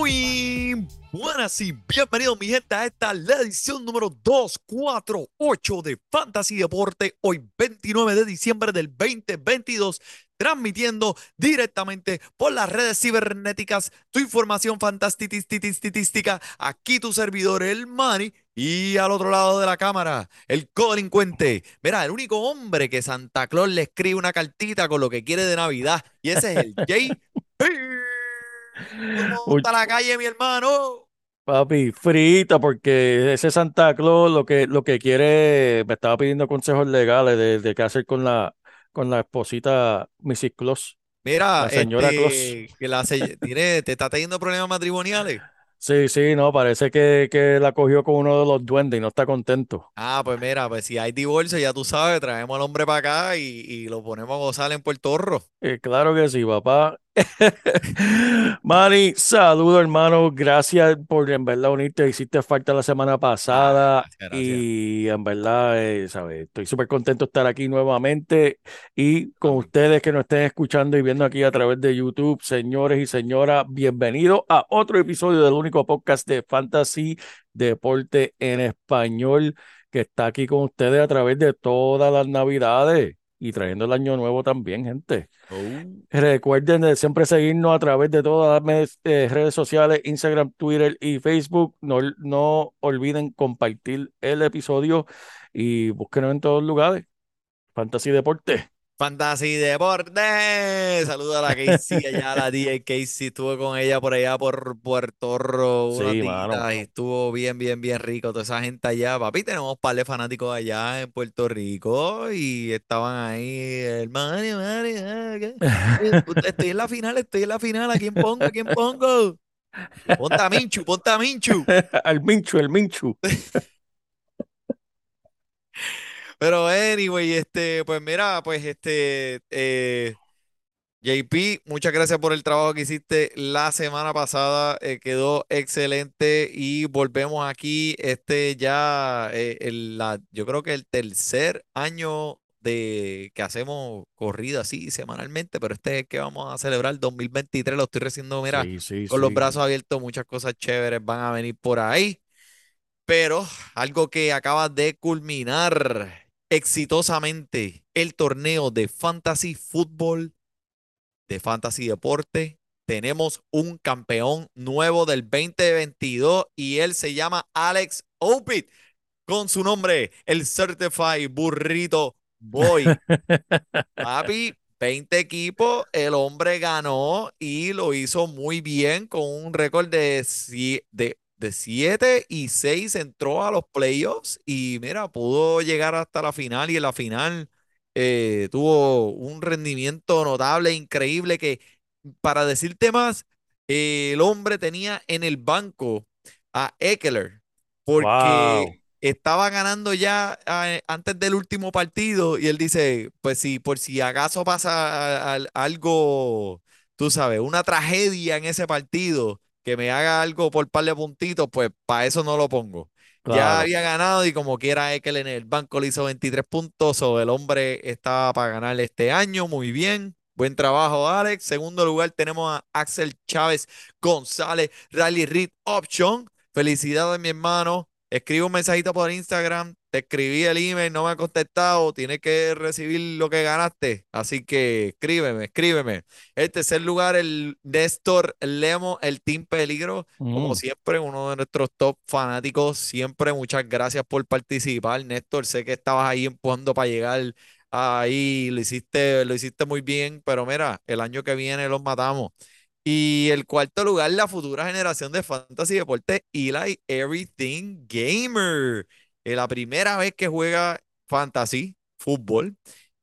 Muy buenas y bienvenidos mi gente a esta la edición número 248 de Fantasy Deporte, hoy 29 de diciembre del 2022, transmitiendo directamente por las redes cibernéticas tu información fantástica, aquí tu servidor el Mani y al otro lado de la cámara el codelincuente, mira, el único hombre que Santa Claus le escribe una cartita con lo que quiere de Navidad y ese es el JP. ¿Cómo está la calle, mi hermano? Papi, frita, porque ese Santa Claus lo que, lo que quiere, me estaba pidiendo consejos legales de, de qué hacer con la, con la esposita Mrs. Claus. Mira, La señora este, que la se- tiene, te está teniendo problemas matrimoniales. Sí, sí, no, parece que, que la cogió con uno de los duendes y no está contento. Ah, pues mira, pues si hay divorcio, ya tú sabes, traemos al hombre para acá y, y lo ponemos a gozar en Puerto Rico. Eh, claro que sí, papá. Manny, saludo, hermano. Gracias por en verdad unirte. Hiciste falta la semana pasada gracias, gracias. y en verdad, eh, ¿sabes? Estoy súper contento de estar aquí nuevamente y con ustedes que nos estén escuchando y viendo aquí a través de YouTube, señores y señoras, bienvenidos a otro episodio del único podcast de Fantasy Deporte en Español que está aquí con ustedes a través de todas las navidades y trayendo el año nuevo también, gente. Oh, Recuerden de siempre seguirnos a través de todas las eh, redes sociales, Instagram, Twitter y Facebook. No, no olviden compartir el episodio y búsquenos en todos lugares. Fantasy Deporte. Fantasy Deporte. Saludos a la Casey, allá la DJ Casey. Estuve con ella por allá por Puerto Rico Sí, mano. y estuvo bien, bien, bien rico. Toda esa gente allá, papi. Tenemos un par de fanáticos allá en Puerto Rico y estaban ahí. El Mario, Mario, ah, Estoy en la final, estoy en la final. ¿A quién pongo? ¿A quién pongo? Ponte a Minchu, ponte a Minchu. Al Minchu, el Minchu. Pero anyway, este, pues mira, pues este, eh, JP, muchas gracias por el trabajo que hiciste la semana pasada, eh, quedó excelente y volvemos aquí, este ya, eh, el- la, yo creo que el tercer año de que hacemos corrida así semanalmente, pero este es el que vamos a celebrar 2023, lo estoy recibiendo, mira, Sí, sí, con los brazos abiertos, muchas cosas chéveres van a venir por ahí. Pero algo que acaba de culminar exitosamente el torneo de Fantasy Fútbol, de Fantasy Deporte. Tenemos un campeón nuevo del 2022 y él se llama Alex Opit con su nombre, el Certified Burrito Boy. Papi, 20 equipos, el hombre ganó y lo hizo muy bien con un récord de, de, de 7 y 6, entró a los playoffs y mira, pudo llegar hasta la final y en la final eh, tuvo un rendimiento notable, increíble, que para decirte más, eh, el hombre tenía en el banco a Eckler porque Wow. estaba ganando ya antes del último partido y él dice, pues si por si acaso pasa a- a- algo, tú sabes, una tragedia en ese partido, que me haga algo por par de puntitos, pues para eso no lo pongo. Ya había ganado y como quiera Ekel en el banco le hizo 23 puntos o el hombre estaba para ganar este año, muy bien. Buen trabajo, Alex. Segundo lugar tenemos a Axel Chávez González, Rally Reed Option. Felicidades, mi hermano. Escribe un mensajito por Instagram, te escribí el email, no me ha contestado, tienes que recibir lo que ganaste. Así que escríbeme, escríbeme. El tercer lugar, el Néstor Lemo, el Team Peligro. Como Mm, siempre, uno de nuestros top fanáticos. Siempre muchas gracias por participar, Néstor. Sé que estabas ahí empujando para llegar ahí, lo hiciste, lo hiciste muy bien, pero mira, el año que viene los matamos. Y el cuarto lugar, la futura generación de Fantasy Deporte, Eli Everything Gamer. Es la primera vez que juega Fantasy Fútbol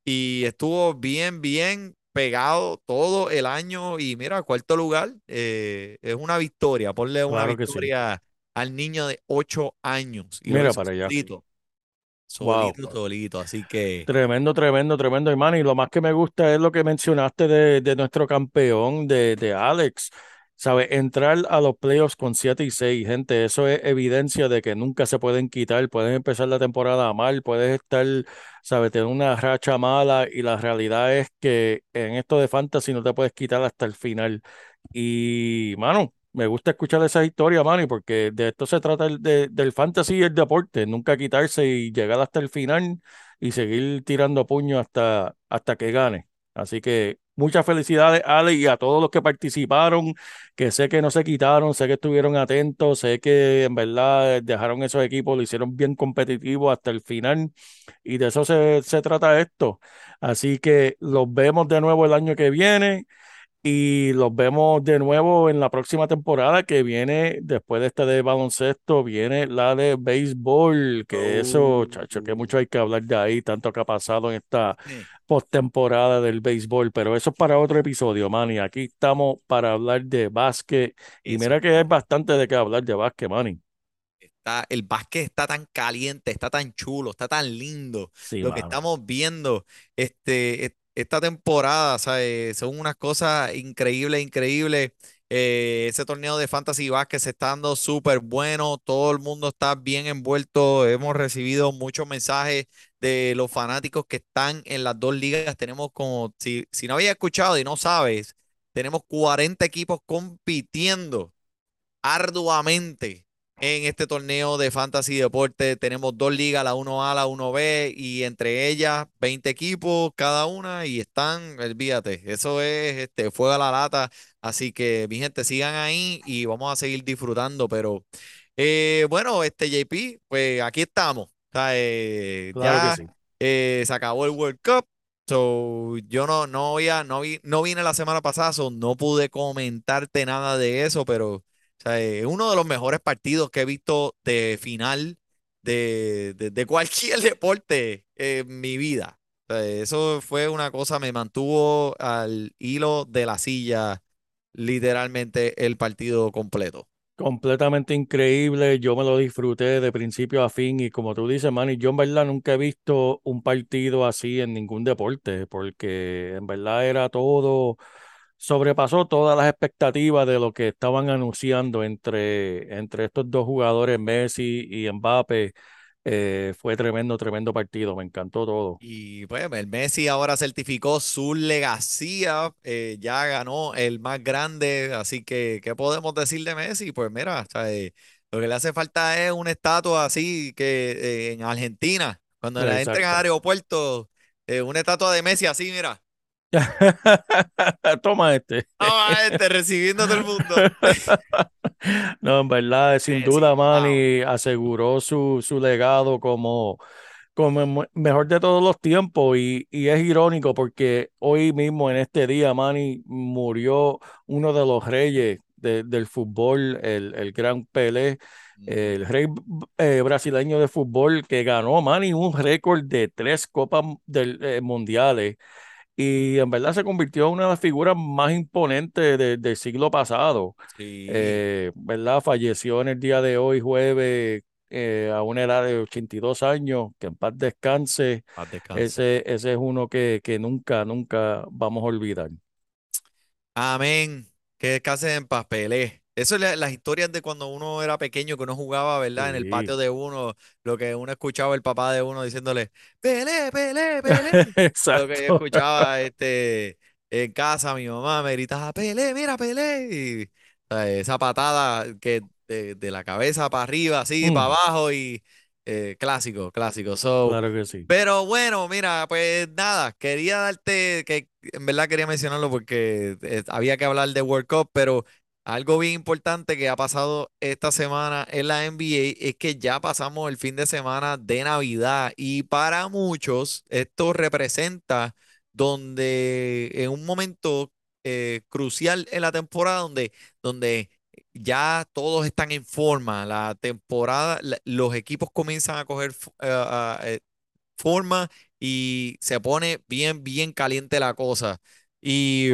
y estuvo bien, bien pegado todo el año. Y mira, cuarto lugar, eh, es una victoria. Ponle una claro que sí. victoria al niño de 8 años. Y Mira para allá. Solito, Wow. solito. Así que Tremendo, tremendo, tremendo, hermano. Y lo más que me gusta es lo que mencionaste de, de nuestro campeón, de, de Alex. ¿Sabes? Entrar a los playoffs con 7 y 6, gente, eso es evidencia de que nunca se pueden quitar. Puedes empezar la temporada mal, puedes estar, ¿sabes? Tener una racha mala y la realidad es que en esto de fantasy no te puedes quitar hasta el final. Y, mano, me gusta escuchar esa historia, Manny, porque de esto se trata el, de- del fantasy y el deporte, nunca quitarse y llegar hasta el final y seguir tirando puño hasta, hasta que gane. Así que muchas felicidades, Ale, y a todos los que participaron, que sé que no se quitaron, sé que estuvieron atentos, sé que en verdad dejaron esos equipos, lo hicieron bien competitivo hasta el final, y de eso se, se trata esto. Así que los vemos de nuevo el año que viene. Y los vemos de nuevo en la próxima temporada que viene, después de esta de baloncesto, viene la de béisbol, que eso, chacho, que mucho hay que hablar de ahí, tanto que ha pasado en esta postemporada del béisbol, pero eso es para otro episodio, Manny. Aquí estamos para hablar de básquet y eso mira que hay bastante de qué hablar de básquet, Manny. está, el básquet está tan caliente, está tan chulo, está tan lindo. Sí, Lo que mano. estamos viendo este, et- esta temporada, ¿sabes? Son unas cosas increíbles, increíbles. Eh, ese torneo de Fantasy Basket se está dando súper bueno, todo el mundo está bien envuelto. Hemos recibido muchos mensajes de los fanáticos que están en las dos ligas. Tenemos como, si, si no habías escuchado y no sabes, tenemos 40 equipos compitiendo arduamente en este torneo de Fantasy Deporte. Tenemos dos ligas, la 1A, la 1B, y entre ellas 20 equipos cada una y están, olvídate, eso es este, fuego a la lata. Así que, mi gente, sigan ahí y vamos a seguir disfrutando. Pero eh, bueno, este JP, pues aquí estamos. O sea, eh, Claro que ya sí. eh, se acabó el World Cup. So, yo no, no, voy a- no, vi- no vine la semana pasada, so no pude comentarte nada de eso, pero o sea, es uno de los mejores partidos que he visto de final de, de- cualquier deporte en mi vida. O sea, eso fue una cosa, me mantuvo al hilo de la silla literalmente el partido completo. Completamente increíble, yo me lo disfruté de principio a fin y como tú dices, Manny, yo en verdad nunca he visto un partido así en ningún deporte, porque en verdad era todo, sobrepasó todas las expectativas de lo que estaban anunciando entre, entre estos dos jugadores, Messi y Mbappé. Eh, fue tremendo, tremendo partido, me encantó todo. Y pues el Messi ahora certificó su legacía, eh, ya ganó el más grande, así que ¿qué podemos decir de Messi? Pues mira, o sea, eh, lo que le hace falta es una estatua así que en Argentina, cuando la entren al aeropuerto, una estatua de Messi así, mira, Toma este. ah, este, recibiendo todo el mundo. No, en verdad, sin duda, wow. Manny aseguró su, su legado como, como mejor de todos los tiempos y, y es irónico porque hoy mismo, en este día, Manny murió uno de los reyes de- del fútbol, el, el gran Pelé, el rey eh, brasileño de fútbol que ganó, Manny, un récord de tres copas del, eh, mundiales. Y en verdad se convirtió en una de las figuras más imponentes de- del siglo pasado. Sí, Eh, ¿verdad? Falleció en el día de hoy, jueves, eh, a una edad de 82 años. Que en paz descanse. paz descanse. Ese, ese es uno que, que nunca, nunca vamos a olvidar. Amén. Que descansen en paz, Pelé. Eso es la- las historias de cuando uno era pequeño, que uno jugaba, ¿verdad? En el Sí. patio de uno, lo que uno escuchaba el papá de uno diciéndole, Pelé, Pelé, Pelé. Lo que yo Exacto. escuchaba este, en casa, mi mamá me gritaba, Pelé, mira, Pelé. Y, esa patada que de, de la cabeza para arriba, así, Mm. para abajo y eh, clásico, clásico. So, Claro que sí. pero bueno, mira, pues nada, quería darte, que en verdad quería mencionarlo porque eh, había que hablar de World Cup, pero algo bien importante que ha pasado esta semana en la NBA es que ya pasamos el fin de semana de Navidad y para muchos esto representa donde en un momento eh, crucial en la temporada donde, donde ya todos están en forma, la temporada, los equipos comienzan a coger eh, forma y se pone bien, bien caliente la cosa. Y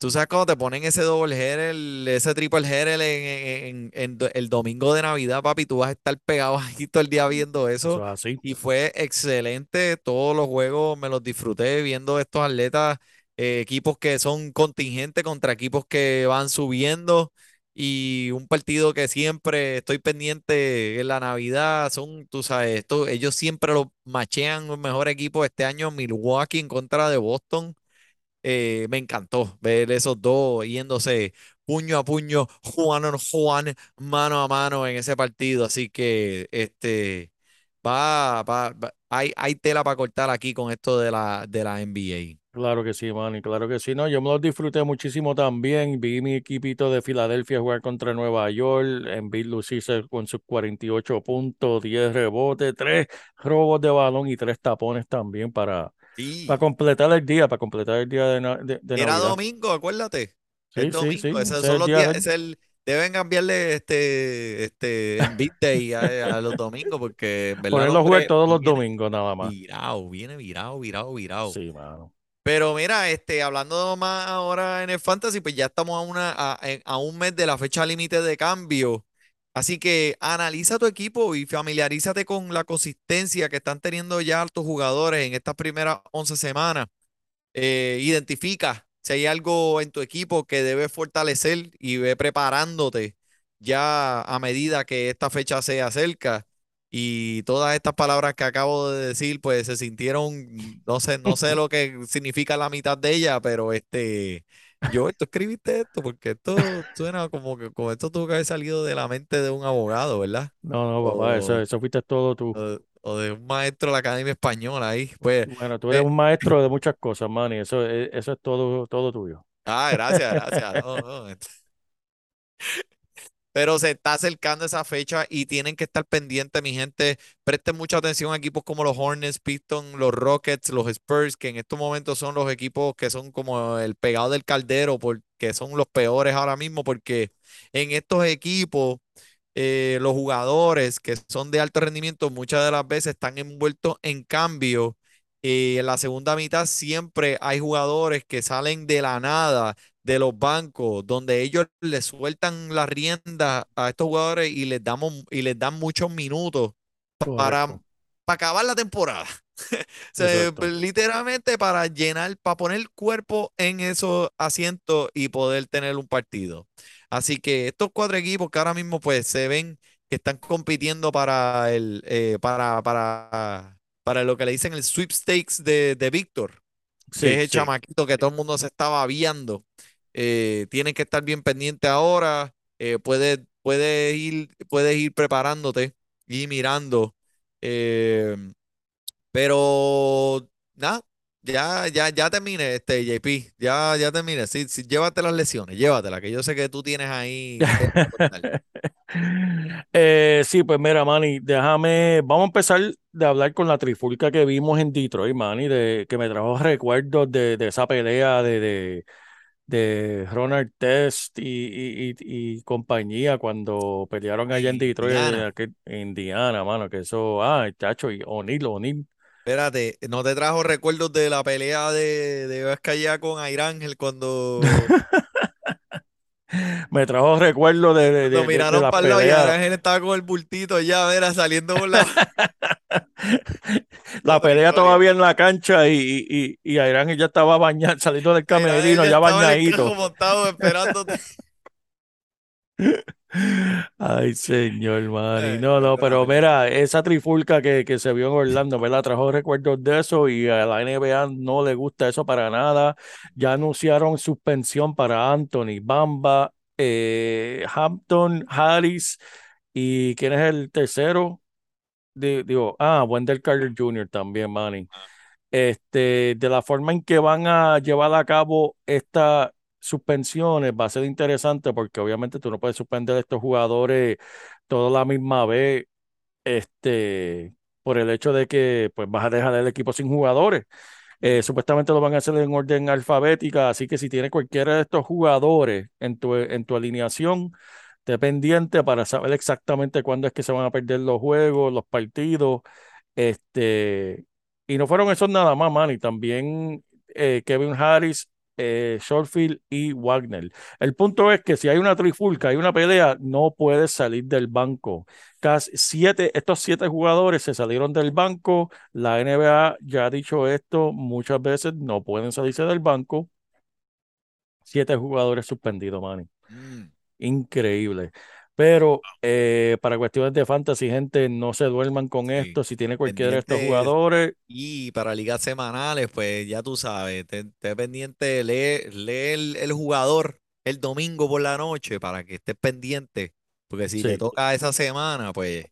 tú sabes cuando te ponen ese double el- ese triple header en, en- en do- el domingo de Navidad, papi, tú vas a estar pegado ahí todo el día viendo Eso eso. es así. Y fue excelente, todos los juegos me los disfruté viendo estos atletas, eh, equipos que son contingentes contra equipos que van subiendo. Y un partido que siempre estoy pendiente en la Navidad, son, tú sabes, esto, ellos siempre lo machean los mejores equipos este año, Milwaukee en contra de Boston. Eh, me encantó ver esos dos yéndose puño a puño, Juan on Juan, mano a mano en ese partido. Así que este va- va- hay, hay tela para cortar aquí con esto de la, de la NBA. Claro que sí, Manny, claro que sí. No, yo me los disfruté muchísimo también. Vi mi equipito de Filadelfia jugar contra Nueva York, en Bill lucirse con sus 48 puntos, 10 rebotes, 3 robos de balón y 3 tapones también para, Sí, para completar el día, para completar el día de, de- de era Navidad. domingo, acuérdate. Sí, Es sí, domingo, sí, esos ese es son el los día días, del- es el, deben cambiarle este, este Day a, a los domingos porque en verdad el Ponerlo a jugar todos los viene domingos nada más. virado, viene virado, virado, virado. Sí, mano. Pero mira, este, hablando más ahora en el fantasy, pues ya estamos a, una, a, a un mes de la fecha límite de cambio. Así que analiza tu equipo y familiarízate con la consistencia que están teniendo ya tus jugadores en estas primeras 11 semanas. Eh, identifica si hay algo en tu equipo que debes fortalecer y ve preparándote ya a medida que esta fecha se acerca. Y todas estas palabras que acabo de decir, pues se sintieron, no sé, no sé lo que significa la mitad de ella, pero este, yo, tú escribiste esto porque esto suena como que como esto tuvo que haber salido de la mente de un abogado, ¿verdad? No, no, papá, eso, O, eso fuiste todo tú. o- o de un maestro de la Academia Española ahí. Pues, Bueno, tú eres eh, un maestro de muchas cosas, Manny. Eso, es- eso es todo, todo tuyo. ah, gracias, gracias. No, no, Pero se está acercando esa fecha y tienen que estar pendientes, mi gente. Presten mucha atención a equipos como los Hornets, Pistons, los Rockets, los Spurs, que en estos momentos son los equipos que son como el pegado del caldero, porque son los peores ahora mismo, porque en estos equipos eh, los jugadores que son de alto rendimiento muchas de las veces están envueltos en cambio. eh, en la segunda mitad siempre hay jugadores que salen de la nada de los bancos, donde ellos le sueltan la rienda a estos jugadores y les damos y les dan muchos minutos para, Correcto. para acabar la temporada. Se- literalmente para llenar, para poner el cuerpo en esos asientos y poder tener un partido. Así que estos cuatro equipos que ahora mismo pues se ven que están compitiendo para el eh, para, para, para lo que le dicen el sweepstakes de, de Víctor, que es Sí, el sí. chamaquito que todo el mundo se estaba viendo. Eh, tienen que estar bien pendientes ahora. eh, puedes, puedes ir, puedes ir preparándote y mirando. eh, pero nada, ya, ya, ya terminé, este JP. Ya, ya terminé. Sí, sí, llévate las lesiones, llévatelas, que yo sé que tú tienes ahí. Eh, sí, pues mira, Manny, déjame, vamos a empezar de hablar con la trifulca que vimos en Detroit, Manny, de, que me trajo recuerdos de, de esa pelea de, de, de Ronald Test y, y, y- y compañía cuando pelearon allá en Detroit, en, Indiana. en Indiana, mano, que eso, ah, chacho, y O'Neal, O'Neal. Espérate, ¿no te trajo recuerdos de la pelea de, de Vizcaya con Air Ángel cuando, Me trajo recuerdos de, de, de, miraron para el lado y peleas. Ángel estaba con el bultito ya, verá, saliendo por la, La la pelea todavía en la cancha y, y, y, ya estaba bañado, saliendo del camerino, ya bañadito. carro montado esperándote. Ay, señor, Manny. Ay, No, no, pero mira, esa trifulca que, que se vio en Orlando, ¿verdad? Trajo recuerdos de eso y a la NBA no le gusta eso para nada. Ya anunciaron suspensión para Anthony, Bamba, eh, Hampton, Harris y ¿quién es el tercero? Di- Digo, ah, Wendell Carter Jr. también, Manny. Este, de la forma en que van a llevar a cabo estas suspensiones va a ser interesante porque obviamente tú no puedes suspender a estos jugadores toda la misma vez, este, por el hecho de que pues vas a dejar el equipo sin jugadores. Eh, supuestamente lo van a hacer en orden alfabética, así que si tienes cualquiera de estos jugadores en tu, en tu alineación, esté pendiente para saber exactamente cuándo es que se van a perder los juegos, los partidos. Este, y no fueron esos nada más, man, y también eh, Kevin Harris, eh, Shortfield y Wagner. El punto es que si hay una trifulca, hay una pelea, no puedes salir del banco. Casi siete, estos siete jugadores se salieron del banco. La NBA ya ha dicho esto muchas veces, no pueden salirse del banco. Siete jugadores suspendidos, Manny. Mm, Increíble. Pero eh, para cuestiones de fantasy, gente, no se duerman con sí. esto. Si tiene cualquiera de estos jugadores, y para ligas semanales, pues ya tú sabes, ten pendiente, lee, lee el, el jugador el domingo por la noche para que estés pendiente, porque si te toca esa semana, pues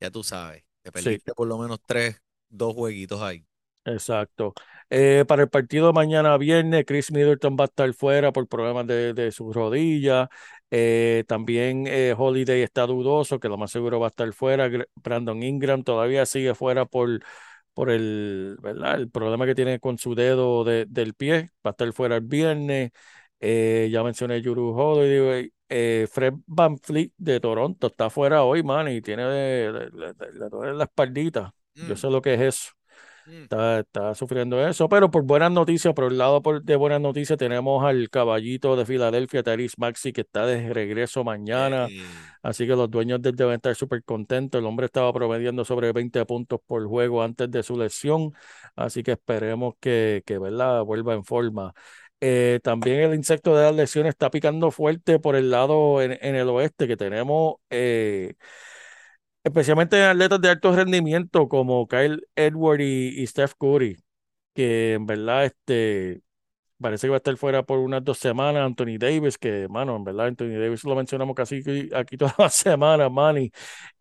ya tú sabes, te sí. perdiste por lo menos tres, dos jueguitos ahí. Exacto. Eh, para el partido de mañana viernes, Chris Middleton va a estar fuera por problemas de, de su rodilla. Eh, también eh, Holiday está dudoso, que lo más seguro va a estar fuera. Brandon Ingram todavía sigue fuera por, por el, ¿verdad? el problema que tiene con su dedo de- del pie. Va a estar fuera el viernes. Eh, ya mencioné Jrue Holiday. Eh, Fred VanVleet de Toronto está fuera hoy, man, y tiene duele la espaldita. Yo Mm, sé lo que es eso. Mm. Está, está sufriendo eso, pero por buenas noticias, por el lado por- de buenas noticias, tenemos al caballito de Filadelfia, Tyrese Maxey, que está de regreso mañana. Así que los dueños deben estar súper contentos. El hombre estaba promediando sobre 20 puntos por juego antes de su lesión. Así que esperemos que, que ¿verdad? vuelva en forma. Eh, también el insecto de las lesiones está picando fuerte por el lado en, en el oeste, que tenemos eh, especialmente atletas de alto rendimiento como Kyle Edward y, y Steph Curry, que en verdad este, parece que va a estar fuera por unas dos semanas. Anthony Davis, que, mano, en verdad, Anthony Davis lo mencionamos casi aquí, todas las semanas, Manny.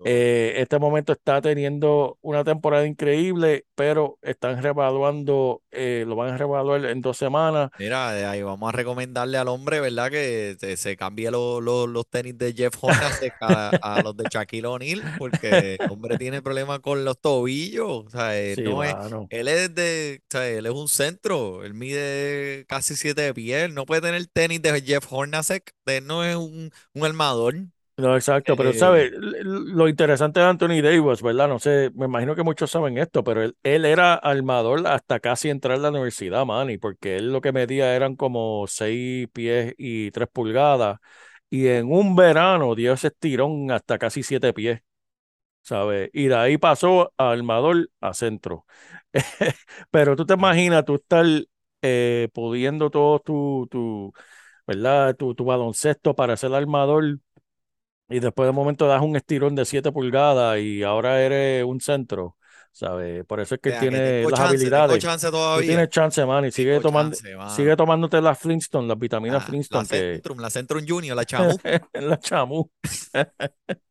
Eh, este momento está teniendo una temporada increíble, pero están revaluando, eh, lo van a revaluar en dos semanas. Mira, ahí vamos a recomendarle al hombre, ¿verdad? Que se, se cambie lo- lo- los tenis de Jeff Hornacek a, a los de Shaquille O'Neal, porque el hombre tiene problemas con los tobillos. O sea, él Sí, no es, él es de, o sea, él es un centro, él mide casi siete de pie, él no puede tener tenis de Jeff Hornacek, él no es un, un armador. No, exacto, pero Eh, sabe, L- l- lo interesante de Anthony Davis, ¿verdad? No sé, me imagino que muchos saben esto, pero él, él era armador hasta casi entrar a la universidad, Manny, porque él lo que medía eran como seis pies y tres pulgadas, y en un verano dio ese estirón hasta casi siete pies, ¿sabes? Y de ahí pasó a armador a centro. Pero tú te imaginas, tú estar eh, pudiendo todo tu, tu, ¿verdad? Tu, tu baloncesto para ser armador. Y después de momento das un estirón de 7 pulgadas y ahora eres un centro, ¿sabes? Por eso es que o sea, que tiene tengo las chance, habilidades. chance Tú todavía. tienes chance, man, y sigue tomando, chance, sigue tomándote las Flintstone, las vitaminas La, la Flintstone que Centrum, la Centrum Junior, la Chamu. la chamu.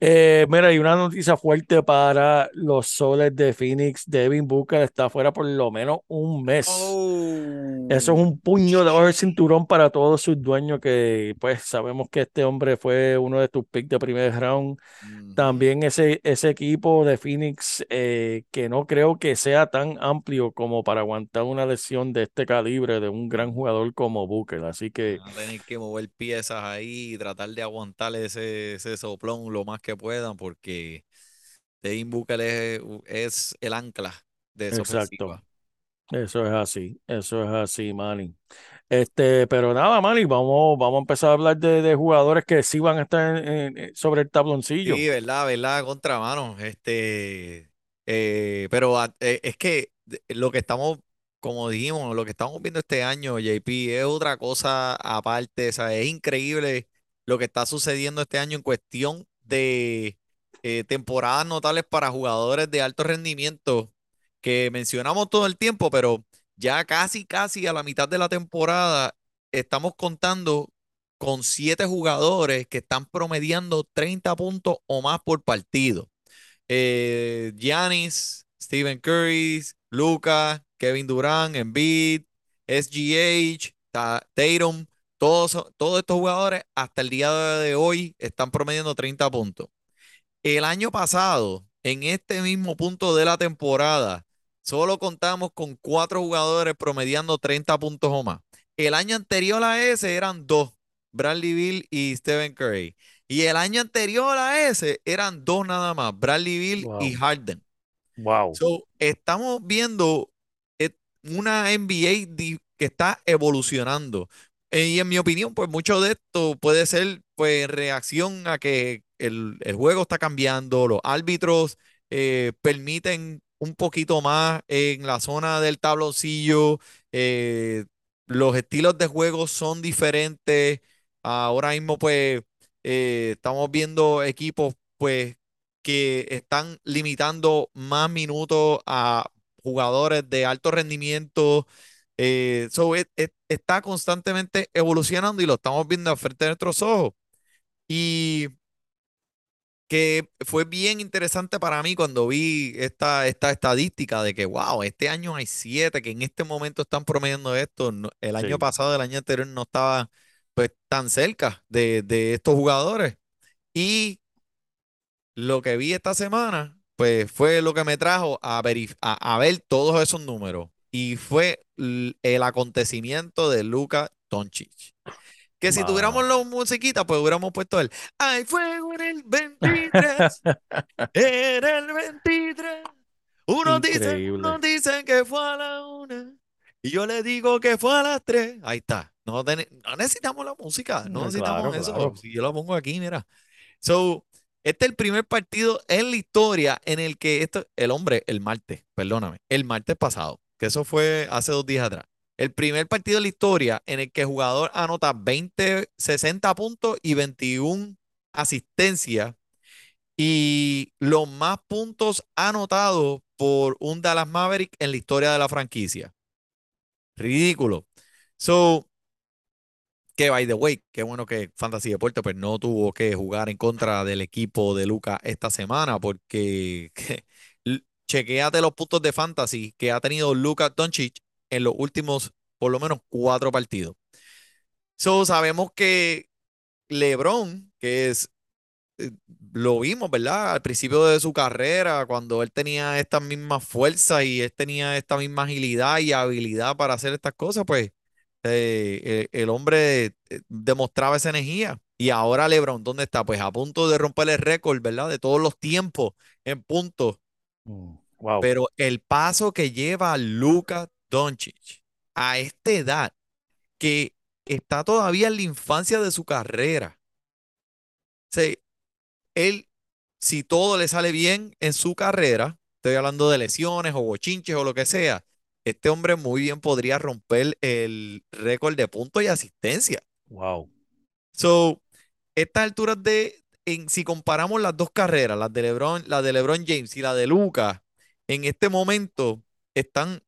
Eh, mira, hay una noticia fuerte para los soles de Phoenix. Devin Booker está fuera por lo menos un mes. Eso es Oh, un puño debajo del cinturón para todos sus dueños que pues sabemos que este hombre fue uno de tus picks de primer round. ujú. También ese, ese equipo de Phoenix eh, que no creo que sea tan amplio como para aguantar una lesión de este calibre de un gran jugador como Booker. Así que Van a tener que mover piezas ahí y tratar de aguantar ese, ese soplón lo más que puedan porque Devin Booker es, es el ancla de esa exacto. ofensiva. Eso es así, eso es así, Manny. Este, pero nada, Manny, vamos, vamos a empezar a hablar de, de jugadores que sí van a estar en- en- en- sobre el tabloncillo. Sí, verdad, verdad, contra mano. Este, eh, pero a- eh, es que lo que estamos, como dijimos, lo que estamos viendo este año, JP, es otra cosa aparte. O sea, es increíble lo que está sucediendo este año en cuestión de eh, temporadas notables para jugadores de alto rendimiento que mencionamos todo el tiempo, pero ya casi, casi a la mitad de la temporada estamos contando con siete jugadores que están promediando 30 puntos o más por partido. Eh, Giannis, Stephen Curry, Luca, Kevin Durant, Embiid, SGH, Ta- Tatum, todos, todos estos jugadores hasta el día de hoy están promediando 30 puntos. El año pasado, en este mismo punto de la temporada, solo contamos con cuatro jugadores promediando 30 puntos o más. El año anterior a ese eran dos, Bradley Bill y Stephen Curry. Y el año anterior a ese eran dos nada más, Bradley Bill y. Harden. Wow. So, estamos viendo eh, una NBA que está evolucionando. Eh, y en mi opinión, pues mucho de esto puede ser pues reacción a que el, el juego está cambiando, los árbitros eh, permiten un poquito más en la zona del tabloncillo, eh, los estilos de juego son diferentes. Ahora mismo, pues, eh, estamos viendo equipos, pues, que están limitando más minutos a jugadores de alto rendimiento. Eh, es- es- está constantemente evolucionando y lo estamos viendo a frente de nuestros ojos. Y que fue bien interesante para mí cuando vi esta, esta estadística de que, wow, este año hay siete que en este momento están promediando esto. El año Sí. pasado, el año anterior no estaba pues tan cerca de, de estos jugadores. Y lo que vi esta semana, pues fue lo que me trajo a, a, a ver todos esos números. Y fue el acontecimiento de Luka Doncic. Que si tuviéramos la musiquita, pues hubiéramos puesto el Hay fuego en el 23, en el 23. Unos dicen, unos dicen que fue a la una. Y yo le digo que fue a las tres. Ahí está. No, no necesitamos la música, no necesitamos claro, eso. claro. Si yo lo pongo aquí, mira. So, este es el primer partido en la historia en el que esto, el hombre, el martes, perdóname, el martes pasado, que eso fue hace dos días atrás. El primer partido de la historia en el que el jugador anota 20, 60 puntos y 21 asistencias y los más puntos anotados por un Dallas Maverick en la historia de la franquicia. Ridículo. So, que by the way, qué bueno que Fantasy Deporte pues no tuvo que jugar en contra del equipo de Luca esta semana porque chequéate los puntos de Fantasy que ha tenido Luka Doncic en los últimos por lo menos cuatro partidos. So, sabemos que LeBron, que es eh, lo vimos, ¿verdad? Al principio de su carrera, cuando él tenía esta misma fuerza y él tenía esta misma agilidad y habilidad para hacer estas cosas, pues eh, el, el hombre eh, demostraba esa energía. Y ahora LeBron, ¿dónde está? Pues a punto de romper el récord, ¿verdad? De todos los tiempos en puntos. Mm, Wow. Pero el paso que lleva Luka Doncic a esta edad, que está todavía en la infancia de su carrera. O sea, él, si todo le sale bien en su carrera, estoy hablando de lesiones o bochinches o lo que sea, este hombre muy bien podría romper el récord de puntos y asistencia. Wow. So, estas alturas de, en, si comparamos las dos carreras, las de LeBron, la de LeBron James y la de Luka, en este momento están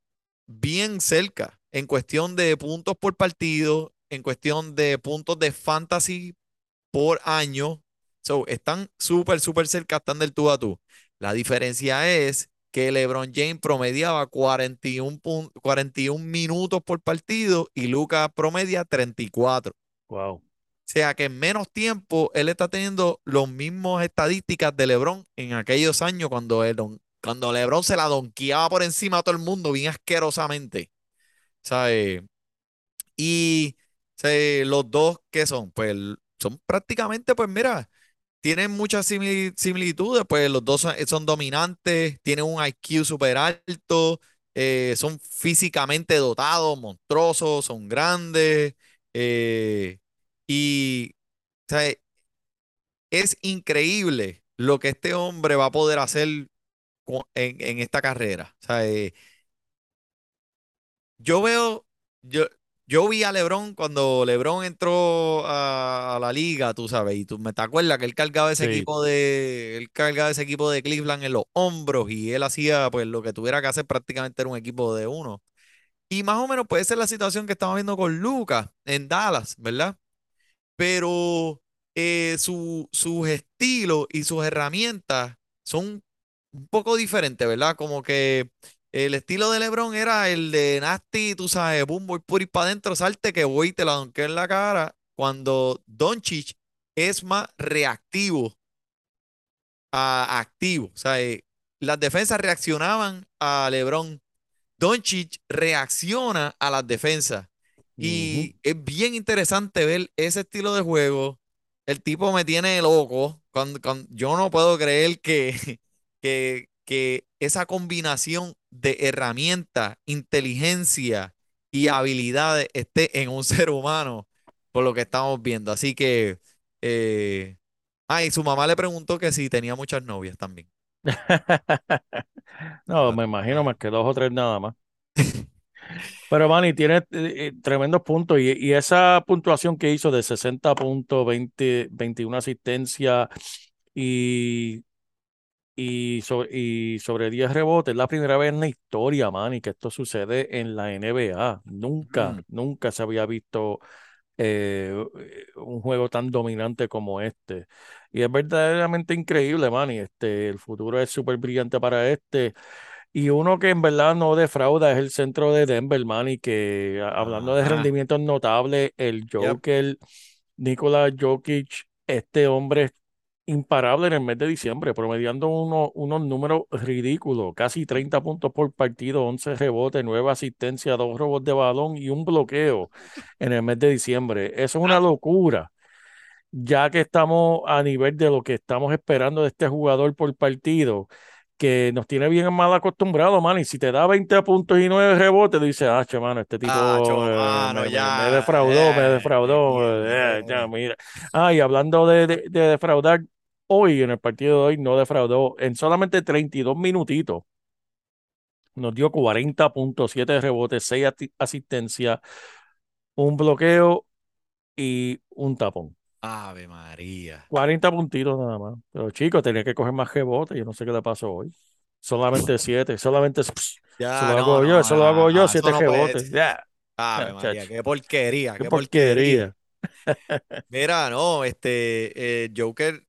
bien cerca en cuestión de puntos por partido, en cuestión de puntos de fantasy por año. So, están súper, súper cerca, están del tú a tú. La diferencia es que LeBron James promediaba 41, pun- 41 minutos por partido y Luka promedia 34. Wow. O sea que en menos tiempo él está teniendo los mismos estadísticas de LeBron en aquellos años cuando, él cuando LeBron se la donkeaba por encima a todo el mundo bien asquerosamente. ¿Sabes? Y ¿sabes? los dos, ¿qué son? Pues son prácticamente, pues mira, tienen muchas simili- similitudes, pues los dos son, dominantes, tienen un IQ súper alto, eh, son físicamente dotados, monstruosos, son grandes, eh, y sea, es increíble lo que este hombre va a poder hacer en, en esta carrera. O sea, eh, yo veo, yo, yo vi a LeBron cuando LeBron entró a, a la liga, tú sabes, y tú me te acuerdas que él cargaba ese Sí. equipo de, él cargaba ese equipo de Cleveland en los hombros y él hacía pues lo que tuviera que hacer prácticamente era un equipo de uno. Y más o menos puede ser la situación que estamos viendo con Lucas en Dallas, ¿verdad? pero eh, su- sus estilos y sus herramientas son un poco diferentes, ¿verdad? Como que el estilo de LeBron era el de Nasty, tú sabes, boom, voy por ir para adentro, salte que voy y te la donqueo en la cara, cuando Doncic es más reactivo a activo. O sea, eh, las defensas reaccionaban a LeBron. Doncic reacciona a las defensas. Y es bien interesante ver ese estilo de juego. El tipo me tiene loco. Cuando, cuando- yo no puedo creer que, que, que esa combinación de herramientas, inteligencia y habilidades esté en un ser humano, por lo que estamos viendo. Así que, eh, ah, y su mamá le preguntó que si tenía muchas novias también. No, me imagino más que dos o tres nada más. Pero Manny tiene eh, eh, tremendos puntos y, y esa puntuación que hizo de 60 puntos, 20, 21 asistencias y, y, sobre, y sobre 10 rebotes, es la primera vez en la historia, Manny, que esto sucede en la NBA. Nunca, Mm. nunca se había visto eh, un juego tan dominante como este. Y es verdaderamente increíble, Manny. Este, el futuro es súper brillante para este. Y uno que en verdad no defrauda es el centro de Denver, Manny, que hablando de rendimientos notables, el Yep. Joker, Nikola Jokic, este hombre imparable en el mes de diciembre, promediando uno- unos números ridículos, casi 30 puntos por partido, 11 rebotes, 9 asistencias, 2 robos de balón y un bloqueo en el mes de diciembre. Eso es una locura, ya que estamos a nivel de lo que estamos esperando de este jugador por partido, que nos tiene bien mal acostumbrado, man, y si te da 20 puntos y 9 rebotes, dices, ah, che, mano, este tipo Ah, eh, mano, me, me- ya, me defraudó, me eh, defraudó, eh, ya, bien. mira. Ah, y hablando de, de- de defraudar, hoy en el partido de hoy no defraudó, en solamente 32 minutitos, nos dio 40 puntos, 7 rebotes, 6 ati- asistencias, un bloqueo y un tapón. Ave María. 40 puntitos nada más. Pero chicos, tenía que coger más rebotes. Yo no sé qué le pasó hoy. Solamente 7, solamente Ya, eso lo no, hago yo, no, eso lo no, hago yo, no, 7 eso no puede rebotes. Ya, Ave María, qué porquería, Qué qué porquería. porquería. Mira, no, este eh, Joker,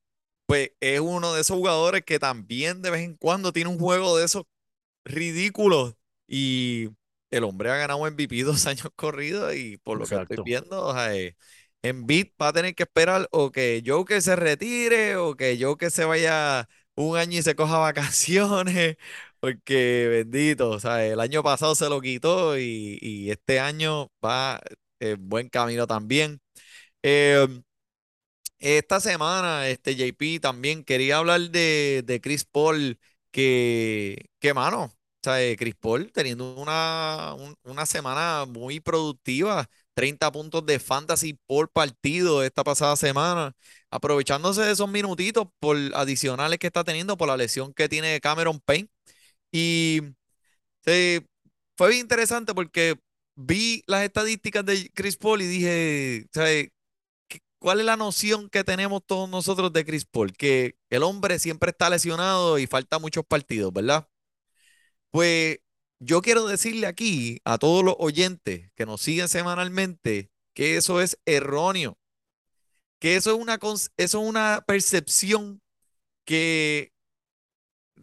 pues es uno de esos jugadores que también de vez en cuando tiene un juego de esos ridículos y el hombre ha ganado MVP dos años corridos y por lo que estoy viendo, o sea, eh, Embiid va a tener que esperar o que Joker se retire o que Joker se vaya un año y se coja vacaciones, porque bendito, o sea, el año pasado se lo quitó y, y este año va en buen camino también. Em, esta semana, este JP también quería hablar de, de Chris Paul, que, que mano, o sea, Chris Paul teniendo una, un- una semana muy productiva, 30 puntos de fantasy por partido esta pasada semana, aprovechándose de esos minutitos por adicionales que está teniendo por la lesión que tiene Cameron Payne. Y eh, fue bien interesante porque vi las estadísticas de Chris Paul y dije, o sea, ¿qué- ¿Cuál es la noción que tenemos todos nosotros de Chris Paul? Que el hombre siempre está lesionado y falta muchos partidos, ¿verdad? Pues yo quiero decirle aquí a todos los oyentes que nos siguen semanalmente que eso es erróneo, que eso es una, eso es una percepción que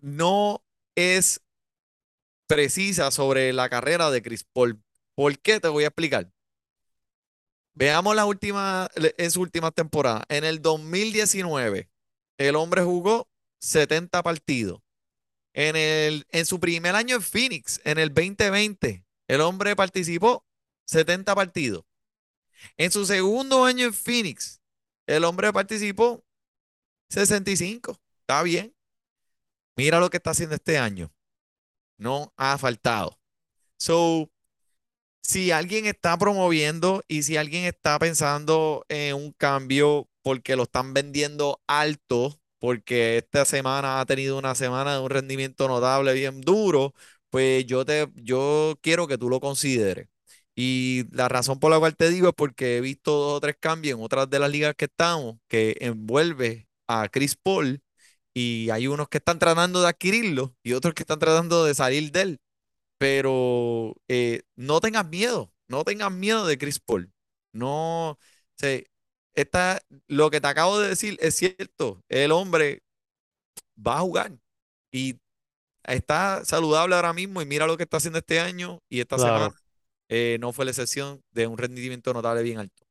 no es precisa sobre la carrera de Chris Paul. ¿Por qué? Te voy a explicar. Veamos la última, en su última temporada. En el 2019, el hombre jugó 70 partidos. En el, en su primer año en Phoenix, en el 2020, el hombre participó 70 partidos. En su segundo año en Phoenix, el hombre participó 65. Está bien. Mira lo que está haciendo este año. No ha faltado. So, si alguien está promoviendo y si alguien está pensando en un cambio porque lo están vendiendo alto, porque esta semana ha tenido una semana de un rendimiento notable bien duro, pues yo te yo quiero que tú lo consideres. Y la razón por la cual te digo es porque he visto dos o tres cambios en otras de las ligas que estamos que envuelve a Chris Paul y hay unos que están tratando de adquirirlo y otros que están tratando de salir de él pero eh, no tengas miedo, no tengas miedo de Chris Paul. No, sé, esta, lo que te acabo de decir es cierto. El hombre va a jugar y está saludable ahora mismo y mira lo que está haciendo este año y esta Claro. semana eh, no fue la excepción de un rendimiento notable bien alto.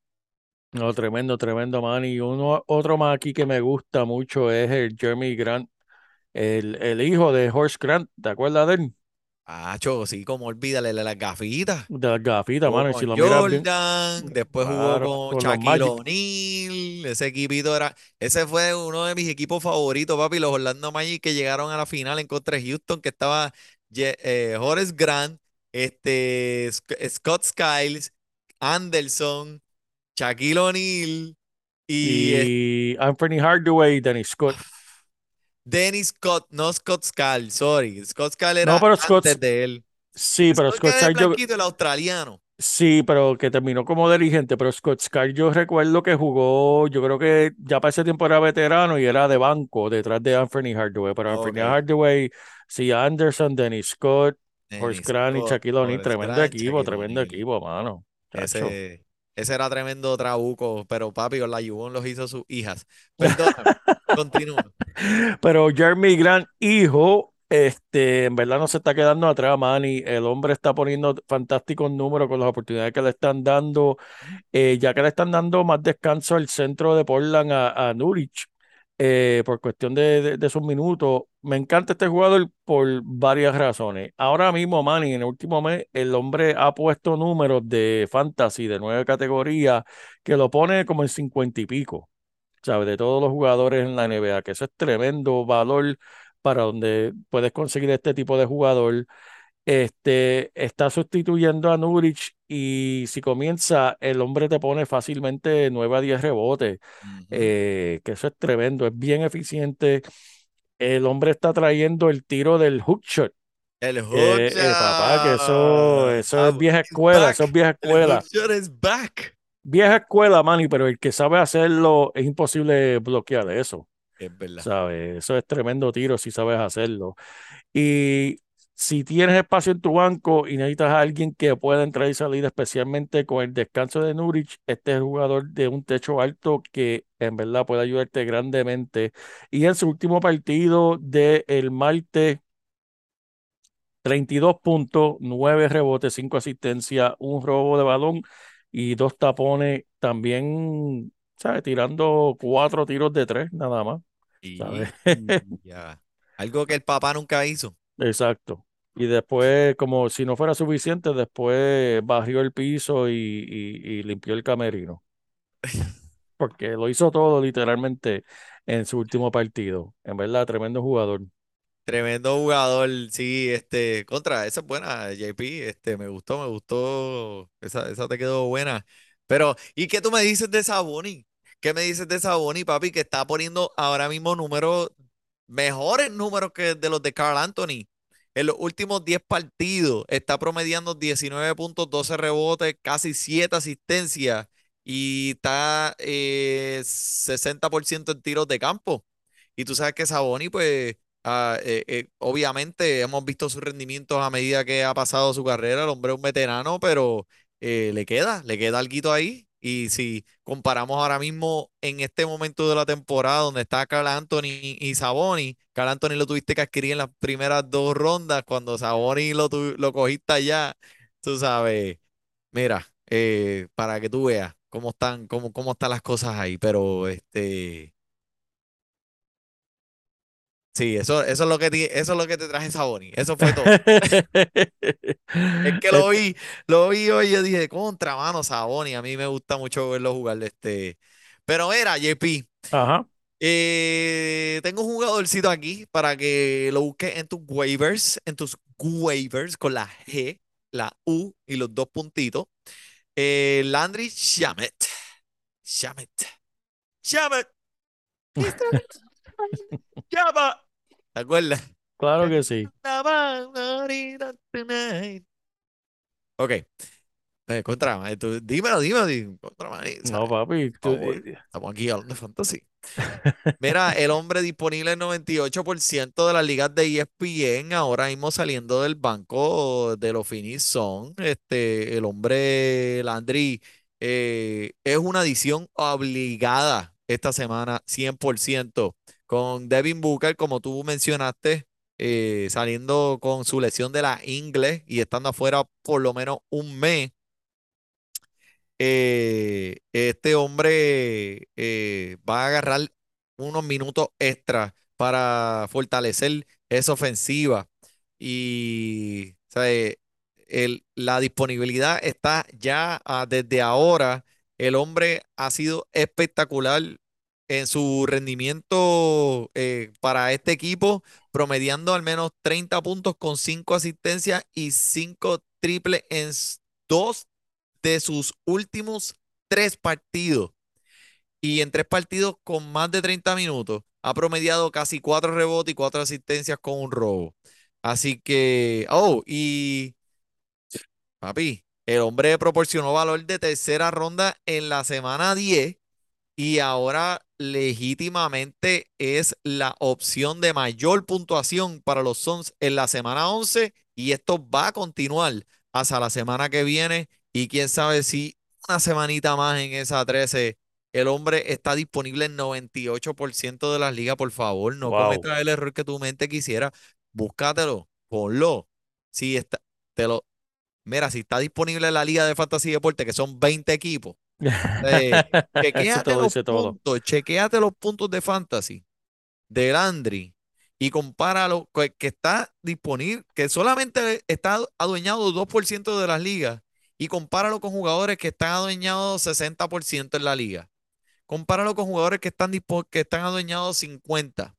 No, tremendo, tremendo, man. Y uno, otro más aquí que me gusta mucho es el Jeremy Grant, el, el hijo de Horace Grant. ¿Te acuerdas de él? Acho, sí, como olvídale de las gafitas. De las gafitas, Jugó mano. Con si lo bien, Jordan, después Claro, jugó con con Shaquille. O'Neal, ese equipito era, ese fue uno de mis equipos favoritos, papi, los Orlando Magic que llegaron a la final en contra de Houston, que estaba eh, Horace Grant, este, Sc- Scott Skiles, Anderson, Shaquille O'Neal y eh, y Anthony Hardaway y Dennis Scott. Dennis Scott, no Scott Skiles, sorry, Scott No, era pero Scott- antes de él. Sí, pero Scott Skiles, yo- el australiano. sí, pero que terminó como dirigente. Pero Scott Skiles, yo recuerdo que jugó, yo creo que ya para ese tiempo era veterano y era de banco detrás de Anthony Hardaway. Pero Anthony Ok. Hardaway, sí, Anderson, Dennis Scott, Horace Dennis Grant y Shaquille O'Neal, Horace tremendo Grant, equipo, Shaquille tremendo O'Neal. equipo, mano. Ese, ese era tremendo trabuco, pero papi, con la los hizo sus hijas. Perdóname, continúa. Pero Jeremy Grant, hijo, este, en verdad no se está quedando atrás, Manny. El hombre está poniendo fantásticos números con las oportunidades que le están dando, eh, ya que le están dando más descanso al centro de Portland a, a Nurich, eh, por cuestión de, de- de sus minutos. Me encanta este jugador por varias razones. Ahora mismo, Manny, en el último mes, el hombre ha puesto números de fantasy de nueve categorías que lo pone como en cincuenta y pico. ¿sabes? De todos los jugadores en la NBA, que eso es tremendo valor para donde puedes conseguir este tipo de jugador. Este está sustituyendo a Nurich y si comienza, el hombre te pone fácilmente 9 a 10 rebotes, eh, que eso es tremendo, es bien eficiente. El hombre está trayendo el tiro del hook shot. El Eh, hook eh, papá, que eso, eso es Ah, vieja escuela, eso es vieja El escuela. hook shot is back. Vieja escuela, Manny, pero el que sabe hacerlo es imposible bloquear eso. Es verdad. ¿Sabes? Eso es tremendo tiro si sabes hacerlo. Y si tienes espacio en tu banco y necesitas a alguien que pueda entrar y salir, especialmente con el descanso de Nurich, este es el jugador de un techo alto que en verdad puede ayudarte grandemente. Y en su último partido del martes, 32 puntos, 9 rebotes, 5 asistencias, un robo de balón y dos tapones. También, ¿sabes? Tirando cuatro tiros de tres, nada más. Y ya. Algo que el papá nunca hizo. Exacto. Y después, como si no fuera suficiente, después barrió el piso y, y- y limpió el camerino. Porque lo hizo todo literalmente en su último partido. En verdad, tremendo jugador. Tremendo jugador, sí, este, contra, esa es buena, JP, este, me gustó, me gustó, esa, esa te quedó buena. Pero, ¿y qué tú me dices de Saboni? ¿Qué me dices de Saboni, papi, que está poniendo ahora mismo números, mejores números que de los de Carl Anthony? En los últimos 10 partidos está promediando 19 puntos, 12 rebotes, casi 7 asistencias y está eh, 60% en tiros de campo. Y tú sabes que Saboni, pues Ah, eh, eh, obviamente hemos visto sus rendimientos a medida que ha pasado su carrera. El hombre es un veterano, pero eh, le queda, le queda alguito ahí. Y si comparamos ahora mismo en este momento de la temporada donde está Carl Anthony y Saboni, Carl Anthony lo tuviste que adquirir en las primeras dos rondas, cuando Saboni lo, lo cogiste allá, tú sabes, mira, eh, para que tú veas cómo están, cómo, cómo están las cosas ahí, pero este... Sí, eso, eso es lo que ti- eso es lo que te traje Saboni. Eso fue todo. Es que lo vi, lo vi hoy y yo dije, contra mano Saboni. A mí me gusta mucho verlo jugar. Este. Pero era, JP, Ajá. eh, tengo un jugadorcito aquí para que lo busques en tus waivers, en tus waivers con la G, la U y los dos puntitos. Eh, Landry Shamet. Shamet. Shamet. Shamet. ¿Te acuerdas? Claro que sí. Ok. Eh, contra, eh, tú- dímelo, dímelo, dí- contra, man, No, papi. Tú- estamos aquí hablando de fantasy. Mira, el hombre disponible en 98% de las ligas de ESPN, ahora mismo saliendo del banco de los Phoenix Suns. Este, el hombre Landry eh, es una adición obligada esta semana, 100%, con Devin Booker, como tú mencionaste, eh, saliendo con su lesión de la ingle y estando afuera por lo menos un mes. eh, este hombre eh, va a agarrar unos minutos extra para fortalecer esa ofensiva. Y o sea, la disponibilidad está ya ah, desde ahora. El hombre ha sido espectacular en su rendimiento eh, para este equipo, promediando al menos 30 puntos con 5 asistencias y 5 triples en dos de sus últimos tres partidos. Y en tres partidos con más de 30 minutos, ha promediado casi 4 rebotes y 4 asistencias con un robo. Así que, oh, y papi, el hombre proporcionó valor de tercera ronda en la semana 10 y ahora legítimamente es la opción de mayor puntuación para los Suns en la semana 11 y esto va a continuar hasta la semana que viene y quién sabe si una semanita más en esa 13 el hombre está disponible en 98% de las ligas, por favor, no Wow. cometas el error que tu mente quisiera, búscatelo, ponlo. Si está, te lo, mira, si está disponible en la liga de fantasy deporte, que son 20 equipos, eh, Eso chequéate te lo los puntos, los puntos de fantasy de Landry y compáralo co- que está disponible, que solamente está adueñado 2% de las ligas y compáralo con jugadores que están adueñados 60% en la liga. Compáralo con jugadores que están, que están adueñados 50.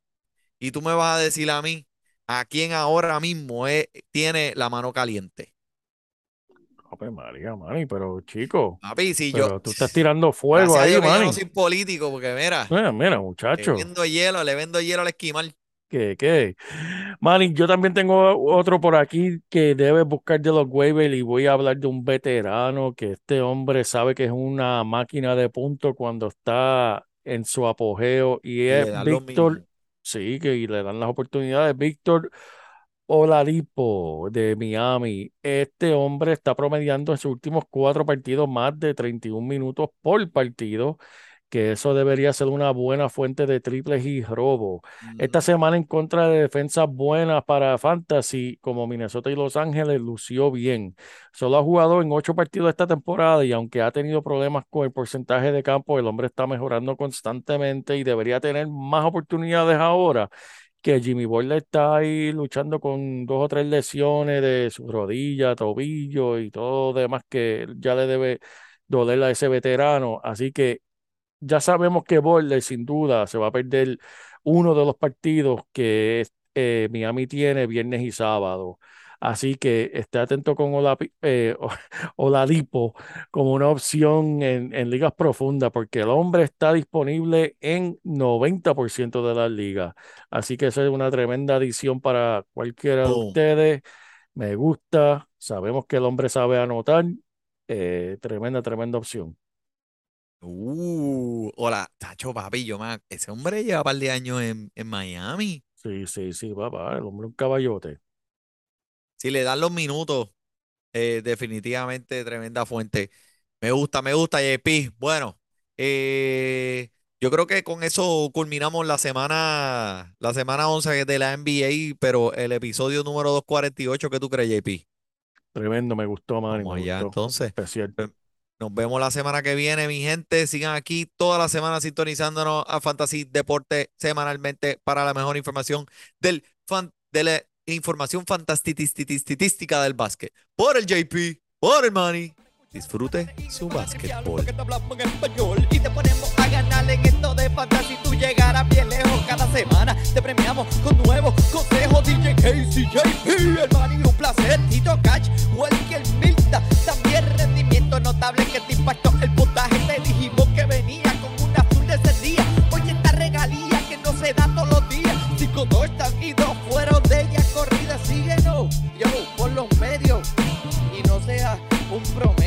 Y tú me vas a decir a mí, a quién ahora mismo es- tiene la mano caliente. María, Manny, pero chico, Papi, si yo, pero tú estás tirando fuego ahí, que yo no soy político, porque mira, Mira, mira, le muchacho. vendo hielo, le vendo hielo al esquimal. ¿Qué, qué? Manny, yo también tengo otro por aquí que debes buscar de los waivers y voy a hablar de un veterano que este hombre sabe que es una máquina de puntos cuando está en su apogeo y es Víctor, sí, que y le dan las oportunidades. Víctor Oladipo de Miami. Este hombre está promediando en sus últimos cuatro partidos más de 31 minutos por partido, que eso debería ser una buena fuente de triples y robo. Esta Ujú. semana en contra de defensas buenas para Fantasy, como Minnesota y Los Ángeles, lució bien. Solo ha jugado en ocho partidos esta temporada y aunque ha tenido problemas con el porcentaje de campo, el hombre está mejorando constantemente y debería tener más oportunidades ahora que Jimmy Butler está ahí luchando con dos o tres lesiones de su rodilla, tobillo y todo demás que ya le debe doler a ese veterano. Así que ya sabemos que Butler sin duda se va a perder uno de los partidos que eh, Miami tiene viernes y sábado. Así que esté atento con Olapi- eh, Oladipo como una opción en, en ligas profundas, porque el hombre está disponible en 90% de las ligas. Así que eso es una tremenda adición para cualquiera de ustedes. Me gusta, sabemos que el hombre sabe anotar. eh, tremenda, tremenda opción. Uh, hola, Tacho, papi, yo ese hombre lleva un par de años en, en Miami. Sí, sí, sí, papá, el hombre es un caballote. Si le dan los minutos, eh, definitivamente tremenda fuente. Me gusta, me gusta, JP. Bueno, eh, yo creo que con eso culminamos la semana, la semana 11 de la NBA, pero el episodio número 248, ¿qué tú crees, JP? Tremendo, me gustó, Manny, Vamos me allá, gustó. entonces. Especial. Nos vemos la semana que viene, mi gente. Sigan aquí toda la semana sintonizándonos a Fantasy Deporte semanalmente para la mejor información del fan, de la información fantastística del básquet. Por el JP, por el Money. Disfrute su básquetbol. Y te ponemos a ganar en esto de fantasy. Tú llegarás bien lejos cada semana. Te premiamos con nuevos consejos. DJ Casey, JP, hermano, y un placer. Tito Cash, Welker Milta. También rendimiento notable que te impactó el Síguenos,